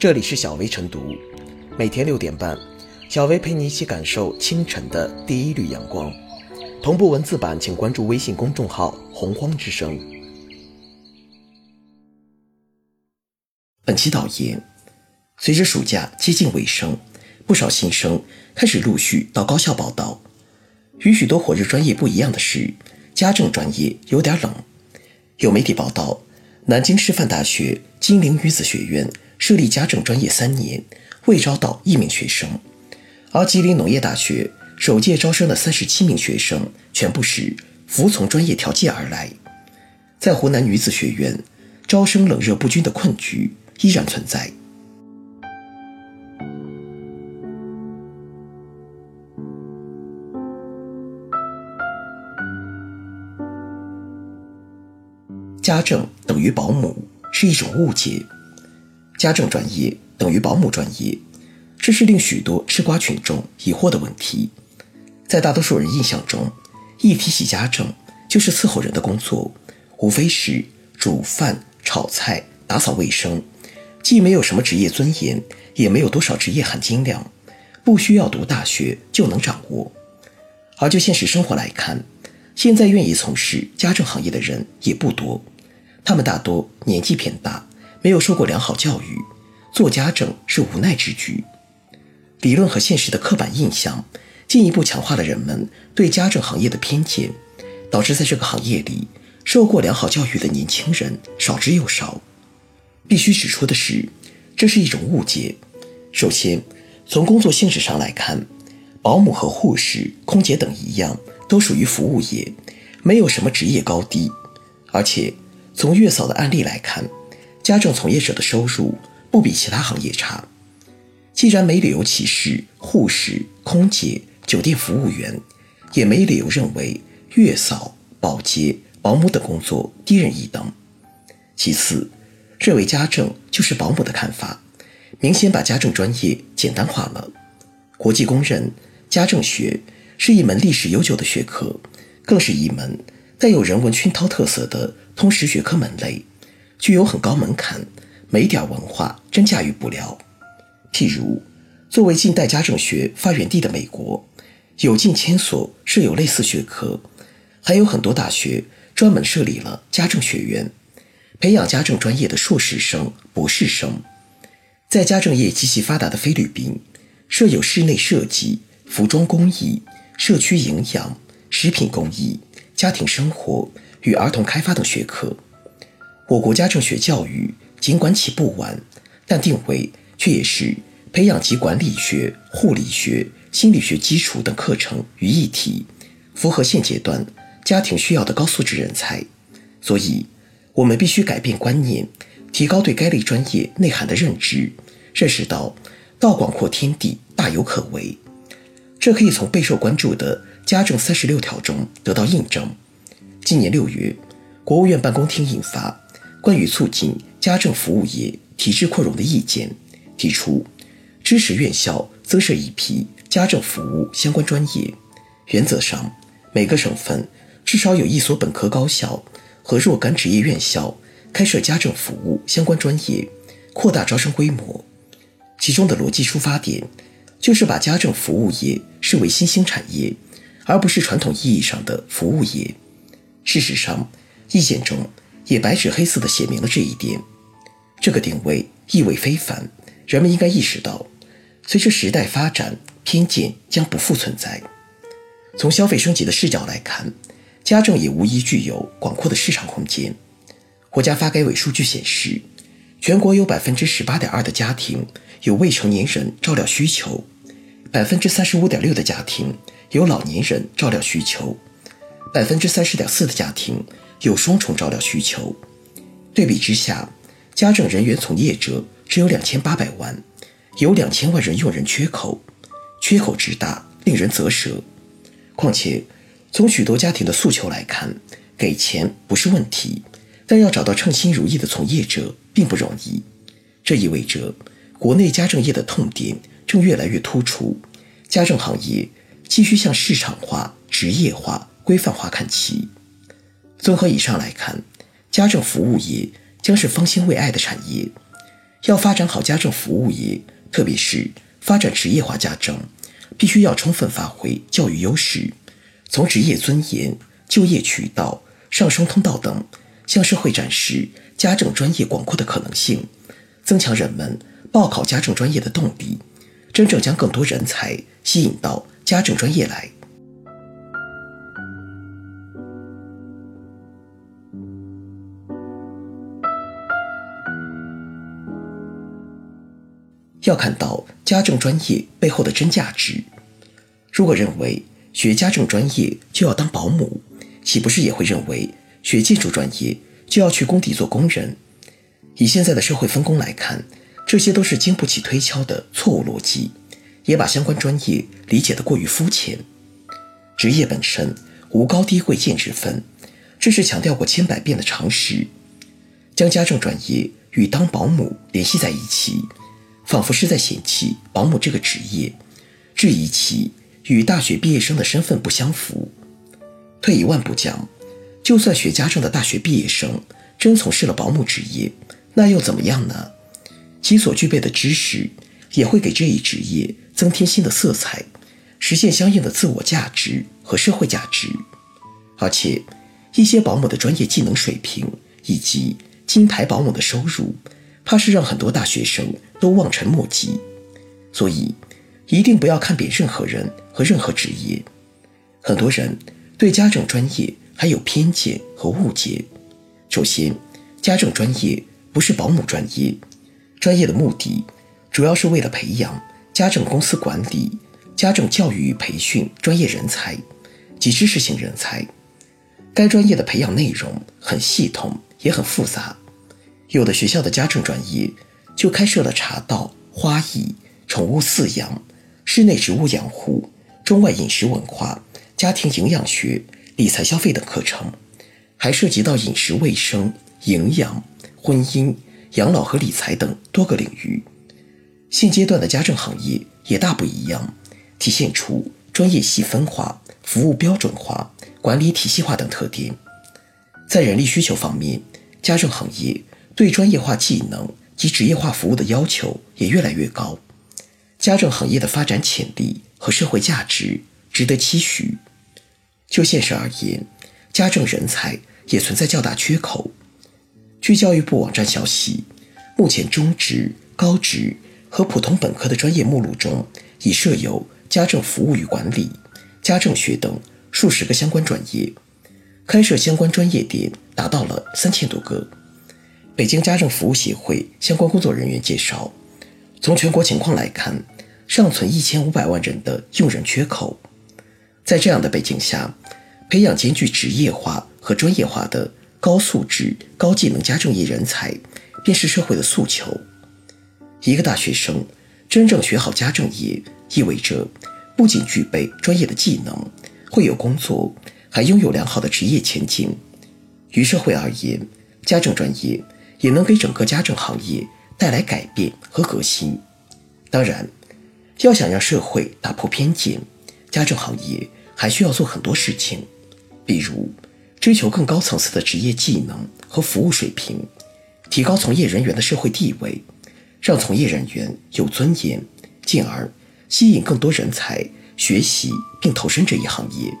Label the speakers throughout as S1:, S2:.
S1: 这里是小薇晨读，每天六点半，小薇陪你一起感受清晨的第一缕阳光。同步文字版，请关注微信公众号“洪荒之声”。本期导言：随着暑假接近尾声，不少新生开始陆续到高校报到。与许多火热专业不一样的是，家政专业有点冷。有媒体报道，南京师范大学金陵女子学院设立家政专业三年，未招到一名学生；而吉林农业大学首届招生的三十七名学生，全部是服从专业条件而来。在湖南女子学院，招生冷热不均的困局依然存在。家政等于保姆是一种误解，家政专业等于保姆专业，这是令许多吃瓜群众疑惑的问题。在大多数人印象中，一提起家政就是伺候人的工作，无非是煮饭、炒菜、打扫卫生，既没有什么职业尊严，也没有多少职业含金量，不需要读大学就能掌握。而就现实生活来看，现在愿意从事家政行业的人也不多。他们大多年纪偏大，没有受过良好教育，做家政是无奈之举。理论和现实的刻板印象，进一步强化了人们对家政行业的偏见，导致在这个行业里受过良好教育的年轻人少之又少。必须指出的是，这是一种误解。首先，从工作性质上来看，保姆和护士、空姐等一样，都属于服务业，没有什么职业高低，而且。从月嫂的案例来看，家政从业者的收入不比其他行业差。既然没理由歧视护士、空姐、酒店服务员，也没理由认为月嫂、保洁、保姆等工作低人一等。其次，认为家政就是保姆的看法，明显把家政专业简单化了。国际公认，家政学是一门历史悠久的学科，更是一门。带有人文熏陶特色的通识学科门类，具有很高门槛，没点文化真驾驭不了。譬如，作为近代家政学发源地的美国，有近千所设有类似学科，还有很多大学专门设立了家政学院，培养家政专业的硕士生、博士生。在家政业极其发达的菲律宾，设有室内设计、服装工艺、社区营养、食品工艺。家庭生活与儿童开发等学科，我国家政学教育尽管起步晚，但定位却也是培养及管理学、护理学、心理学基础等课程于一体，符合现阶段家庭需要的高素质人才。所以，我们必须改变观念，提高对该类专业内涵的认知，认识到道广阔天地大有可为。这可以从备受关注的。家政三十六条中得到印证。今年六月，国务院办公厅印发《关于促进家政服务业体制扩容的意见》，提出支持院校增设一批家政服务相关专业。原则上，每个省份至少有一所本科高校和若干职业院校开设家政服务相关专业，扩大招生规模。其中的逻辑出发点，就是把家政服务业视为新兴产业。而不是传统意义上的服务业。事实上，意见中也白纸黑字地写明了这一点。这个定位意味非凡，人们应该意识到，随着时代发展，偏见将不复存在。从消费升级的视角来看，家政也无疑具有广阔的市场空间。国家发改委数据显示，全国有百分之十八点二的家庭有未成年人照料需求，百分之三十五点六的家庭。有老年人照料需求，百分之三十点四的家庭有双重照料需求。对比之下，家政人员从业者只有两千八百万，有两千万人用人缺口，缺口之大令人啧舌。况且，从许多家庭的诉求来看，给钱不是问题，但要找到称心如意的从业者并不容易。这意味着，国内家政业的痛点正越来越突出，家政行业。继续向市场化、职业化、规范化看齐。综合以上来看，家政服务业将是方兴未艾的产业。要发展好家政服务业，特别是发展职业化家政，必须要充分发挥教育优势，从职业尊严、就业渠道、上升通道等，向社会展示家政专业广阔的可能性，增强人们报考家政专业的动力，真正将更多人才吸引到家政专业来。要看到家政专业背后的真价值。如果认为学家政专业就要当保姆，岂不是也会认为学建筑专业就要去工地做工人？以现在的社会分工来看，这些都是经不起推敲的错误逻辑，也把相关专业理解的过于肤浅。职业本身无高低贵贱之分，这是强调过千百遍的常识。将家政专业与当保姆联系在一起。仿佛是在嫌弃保姆这个职业，质疑其与大学毕业生的身份不相符。退一万步讲，就算学家政的大学毕业生真从事了保姆职业，那又怎么样呢？其所具备的知识也会给这一职业增添新的色彩，实现相应的自我价值和社会价值。而且，一些保姆的专业技能水平以及金牌保姆的收入。怕是让很多大学生都望尘莫及，所以一定不要看扁任何人和任何职业。很多人对家政专业还有偏见和误解。首先，家政专业不是保姆专业，专业的目的主要是为了培养家政公司管理、家政教育与培训专业人才及知识型人才。该专业的培养内容很系统，也很复杂。有的学校的家政专业就开设了茶道、花艺、宠物饲养、室内植物养护、中外饮食文化、家庭营养学、理财消费等课程，还涉及到饮食卫生、营养、婚姻、养老和理财等多个领域。现阶段的家政行业也大不一样，体现出专业细分化、服务标准化、管理体系化等特点。在人力需求方面，家政行业。对专业化技能及职业化服务的要求也越来越高，家政行业的发展潜力和社会价值值得期许。就现实而言，家政人才也存在较大缺口。据教育部网站消息，目前中职、高职和普通本科的专业目录中，已设有家政服务与管理、家政学等数十个相关专业，开设相关专业点达到了三千多个。北京家政服务协会相关工作人员介绍，从全国情况来看，尚存一千五百万人的用人缺口。在这样的背景下，培养兼具职业化和专业化的高素质、高技能家政业人才，便是社会的诉求。一个大学生真正学好家政业，意味着不仅具备专业的技能，会有工作，还拥有良好的职业前景。于社会而言，家政专业。也能给整个家政行业带来改变和革新。当然，要想让社会打破偏见，家政行业还需要做很多事情，比如追求更高层次的职业技能和服务水平，提高从业人员的社会地位，让从业人员有尊严，进而吸引更多人才学习并投身这一行业。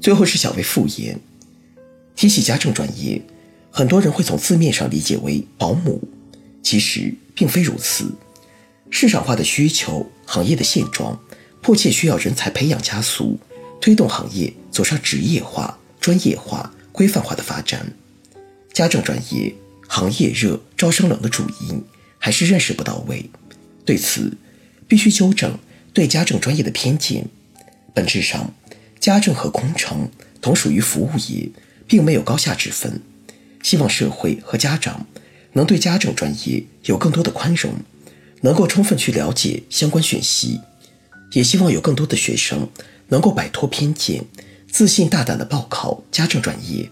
S1: 最后是小薇复言，提起家政专业，很多人会从字面上理解为保姆，其实并非如此。市场化的需求、行业的现状，迫切需要人才培养加速，推动行业走上职业化、专业化、规范化的发展。家政专业行业热、招生冷的主因，还是认识不到位。对此，必须纠正对家政专业的偏见。本质上。家政和工程同属于服务业，并没有高下之分。希望社会和家长能对家政专业有更多的宽容，能够充分去了解相关讯息。也希望有更多的学生能够摆脱偏见，自信大胆地报考家政专业。